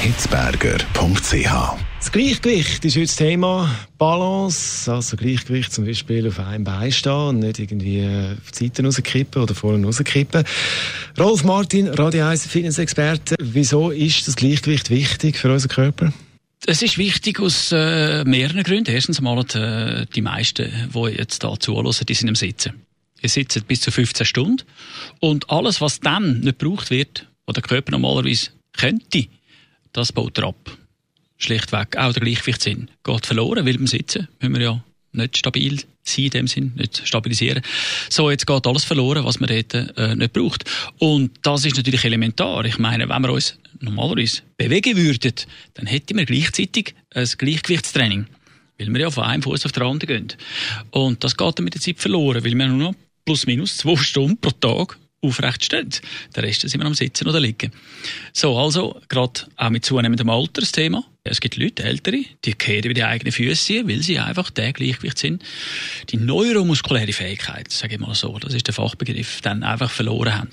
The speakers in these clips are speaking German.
hitzberger.ch das Gleichgewicht ist heute das Thema. Balance, also Gleichgewicht zum Beispiel auf einem Bein stehen und nicht irgendwie auf die Seiten rauskippen oder vorne rauskippen. Rolf Martin, Radio 1 Fitness-Experte. Wieso ist das Gleichgewicht wichtig für unseren Körper? Es ist wichtig aus äh, mehreren Gründen. Erstens einmal äh, die meisten, die jetzt hier zuhören, die sind im Sitzen. Ihr sitzt bis zu 15 Stunden und alles, was dann nicht gebraucht wird, was der Körper normalerweise könnte, das baut er ab schlichtweg auch der Gleichgewichtssinn geht verloren, weil beim Sitzen müssen wir ja nicht stabil sein in dem Sinn, nicht stabilisieren. So, jetzt geht alles verloren, was man dort äh, nicht braucht. Und das ist natürlich elementar. Ich meine, wenn wir uns normalerweise bewegen würden, dann hätten wir gleichzeitig ein Gleichgewichtstraining. Weil wir ja von einem Fuß auf den anderen gehen. Und das geht dann mit der Zeit verloren, weil wir nur noch plus minus zwei Stunden pro Tag aufrecht stehen. Der Rest sind wir am Sitzen oder Liegen. So, also, gerade auch mit zunehmendem Alter das Thema. Es gibt Leute, Ältere, die kehren über die eigenen Füße, weil sie einfach der Gleichgewicht sind. Die neuromuskuläre Fähigkeit, sage ich mal so, das ist der Fachbegriff, dann einfach verloren haben.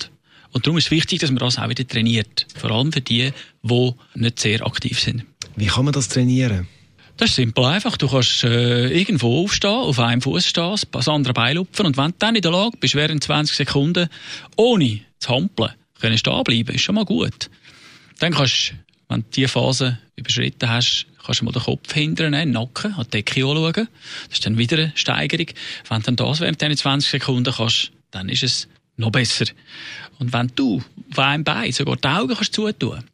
Und darum ist es wichtig, dass man das auch wieder trainiert. Vor allem für die, die nicht sehr aktiv sind. Wie kann man das trainieren? Das ist simpel einfach. Du kannst äh, irgendwo aufstehen, auf einem Fuß stehen, das andere Bein lupfen und wenn du dann in der Lage bist, während 20 Sekunden ohne zu hampeln, können stehen bleiben, ist schon mal gut. Dann kannst du, wenn du diese Phase überschritten hast, kannst du mal den Kopf hindern, den Nacken, an die Decke anschauen. Das ist dann wieder eine Steigerung. Wenn dann das während diesen 20 Sekunden kannst, dann ist es noch besser. Und wenn du auf einem Bein sogar die Augen kannst zutun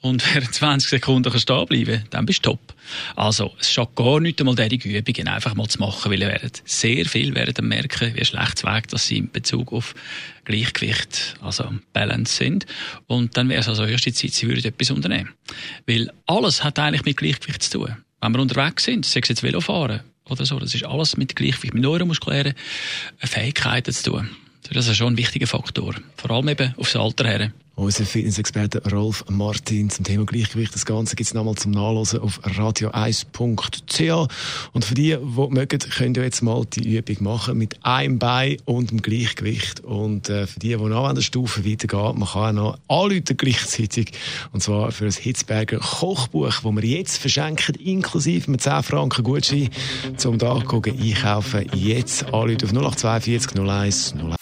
und während 20 Sekunden kannst stehen bleiben, dann bist du top. Also, es schadet gar nicht einmal, diese Übungen einfach mal zu machen, weil ihr werdet sehr viel werden merken, wie schlecht Weg dass sie in Bezug auf Gleichgewicht, also Balance sind. Und dann wäre es also erste Zeit, sie würden etwas unternehmen. Weil alles hat eigentlich mit Gleichgewicht zu tun. Wenn wir unterwegs sind, sei es jetzt Velofahren oder so, das ist alles mit Gleichgewicht, mit neuromuskulären Fähigkeiten zu tun. Das ist schon ein wichtiger Faktor. Vor allem eben aufs Alter her. Unser Fitnessexperte Rolf Martin zum Thema Gleichgewicht. Das Ganze gibt es nochmal zum Nachlesen auf radio1.ch. Und für die, die mögen, könnt ihr jetzt mal die Übung machen mit einem Bein und dem Gleichgewicht. Und äh, für die, die noch an der Stufe weitergehen, man kann auch noch anrufen gleichzeitig. Und zwar für ein Hitzberger Kochbuch, das wir jetzt verschenken, inklusive mit 10 Franken Gutschein, zum da einkaufen. Jetzt anrufen auf 0842 01 01.